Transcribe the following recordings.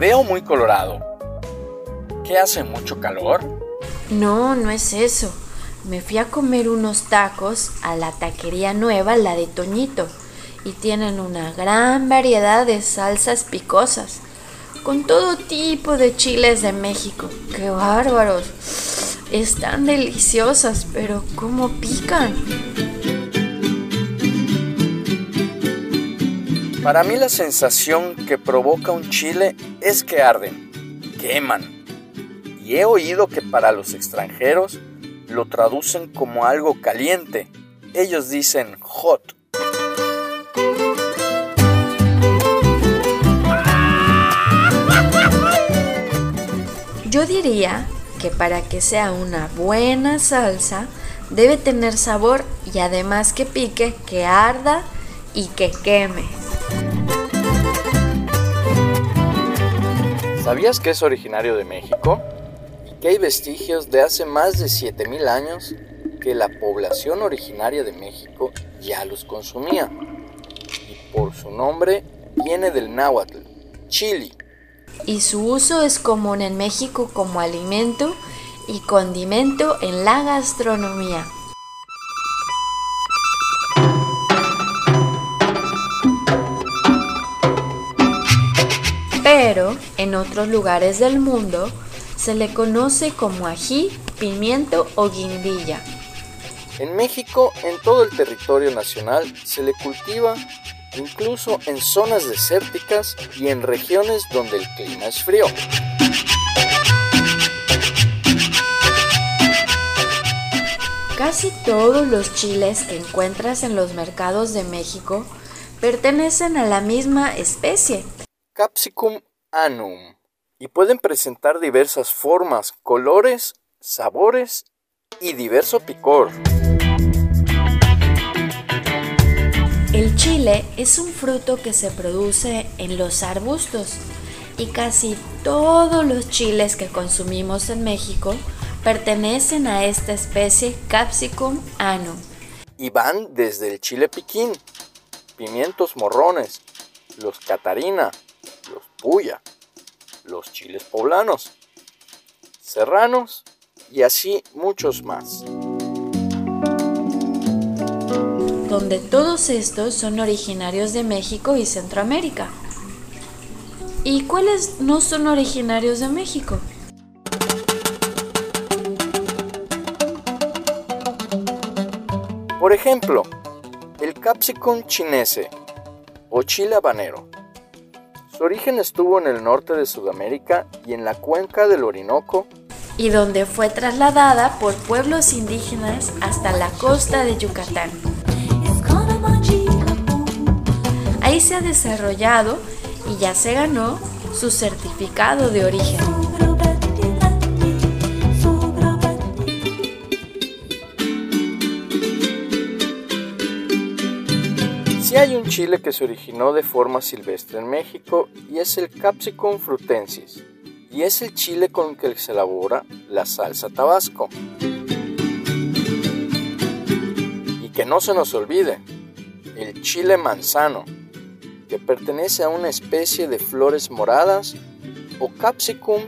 veo muy colorado. ¿Qué hace mucho calor? No, no es eso. Me fui a comer unos tacos a la taquería nueva, la de Toñito, y tienen una gran variedad de salsas picosas, con todo tipo de chiles de México. ¡Qué bárbaros! Están deliciosas, pero ¿cómo pican? Para mí la sensación que provoca un chile es que arden, queman. Y he oído que para los extranjeros lo traducen como algo caliente. Ellos dicen hot. Yo diría que para que sea una buena salsa debe tener sabor y además que pique, que arda y que queme. ¿Sabías que es originario de México? Y que hay vestigios de hace más de 7000 años que la población originaria de México ya los consumía. Y por su nombre viene del náhuatl, chili. Y su uso es común en México como alimento y condimento en la gastronomía. Pero en otros lugares del mundo se le conoce como ají, pimiento o guindilla. En México, en todo el territorio nacional, se le cultiva incluso en zonas desérticas y en regiones donde el clima es frío. Casi todos los chiles que encuentras en los mercados de México pertenecen a la misma especie, Capsicum annuum, y pueden presentar diversas formas, colores, sabores y diverso picor. El chile es un fruto que se produce en los arbustos y casi todos los chiles que consumimos en México pertenecen a esta especie Capsicum annum. Y van desde el chile piquín, pimientos morrones, los catarina, puya, los chiles poblanos, serranos y así muchos más. Donde todos estos son originarios de México y Centroamérica. ¿Y cuáles no son originarios de México? Por ejemplo, el capsicum chinese o chile habanero. Su origen estuvo en el norte de Sudamérica y en la cuenca del Orinoco y donde fue trasladada por pueblos indígenas hasta la costa de Yucatán. Ahí se ha desarrollado y ya se ganó su certificado de origen. Hay un chile que se originó de forma silvestre en México y es el Capsicum frutensis, y es el chile con el que se elabora la salsa tabasco. Y que no se nos olvide, el chile manzano, que pertenece a una especie de flores moradas o Capsicum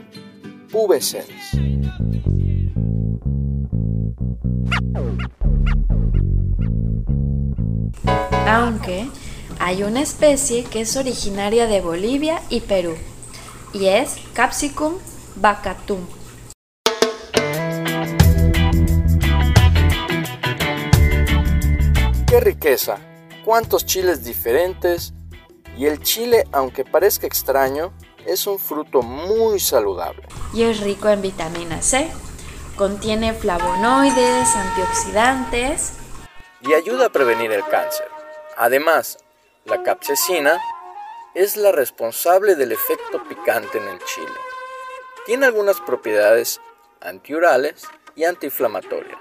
pubescens. Aunque hay una especie que es originaria de Bolivia y Perú y es Capsicum bacatum. ¡Qué riqueza! ¿Cuántos chiles diferentes? Y el chile, aunque parezca extraño, es un fruto muy saludable. Y es rico en vitamina C. Contiene flavonoides, antioxidantes y ayuda a prevenir el cáncer. Además, la capsaicina es la responsable del efecto picante en el chile. Tiene algunas propiedades antiurales y antiinflamatorias.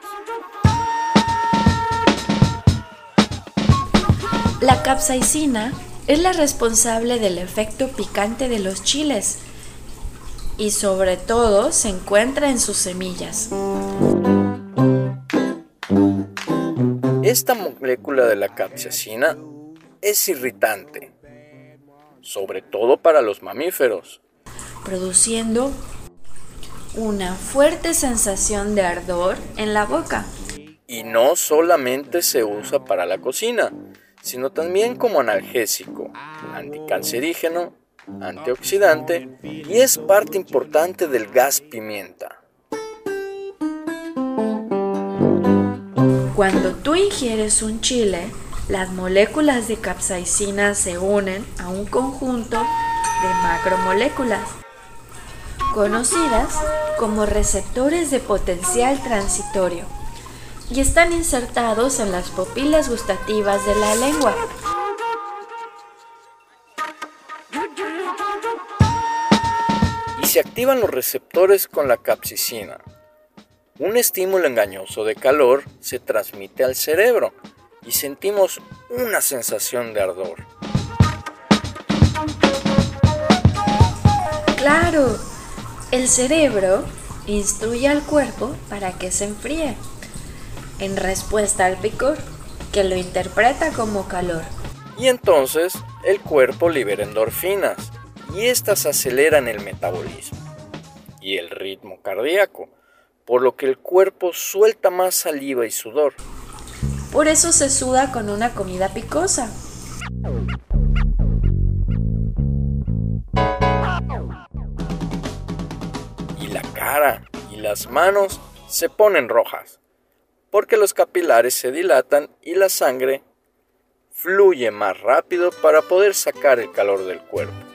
La capsaicina es la responsable del efecto picante de los chiles y sobre todo se encuentra en sus semillas. Esta molécula de la capsaicina es irritante, sobre todo para los mamíferos. produciendo una fuerte sensación de ardor en la boca. Y no solamente se usa para la cocina, sino también como analgésico, anticancerígeno, antioxidante y es parte importante del gas pimienta. Cuando tú ingieres un chile, las moléculas de capsaicina se unen a un conjunto de macromoléculas, conocidas como receptores de potencial transitorio, y están insertados en las pupilas gustativas de la lengua. Y se activan los receptores con la capsicina. Un estímulo engañoso de calor se transmite al cerebro y sentimos una sensación de ardor. Claro, el cerebro instruye al cuerpo para que se enfríe, en respuesta al picor, que lo interpreta como calor. Y entonces el cuerpo libera endorfinas y éstas aceleran el metabolismo y el ritmo cardíaco, por lo que el cuerpo suelta más saliva y sudor. Por eso se suda con una comida picosa. Y la cara y las manos se ponen rojas, porque los capilares se dilatan y la sangre fluye más rápido para poder sacar el calor del cuerpo.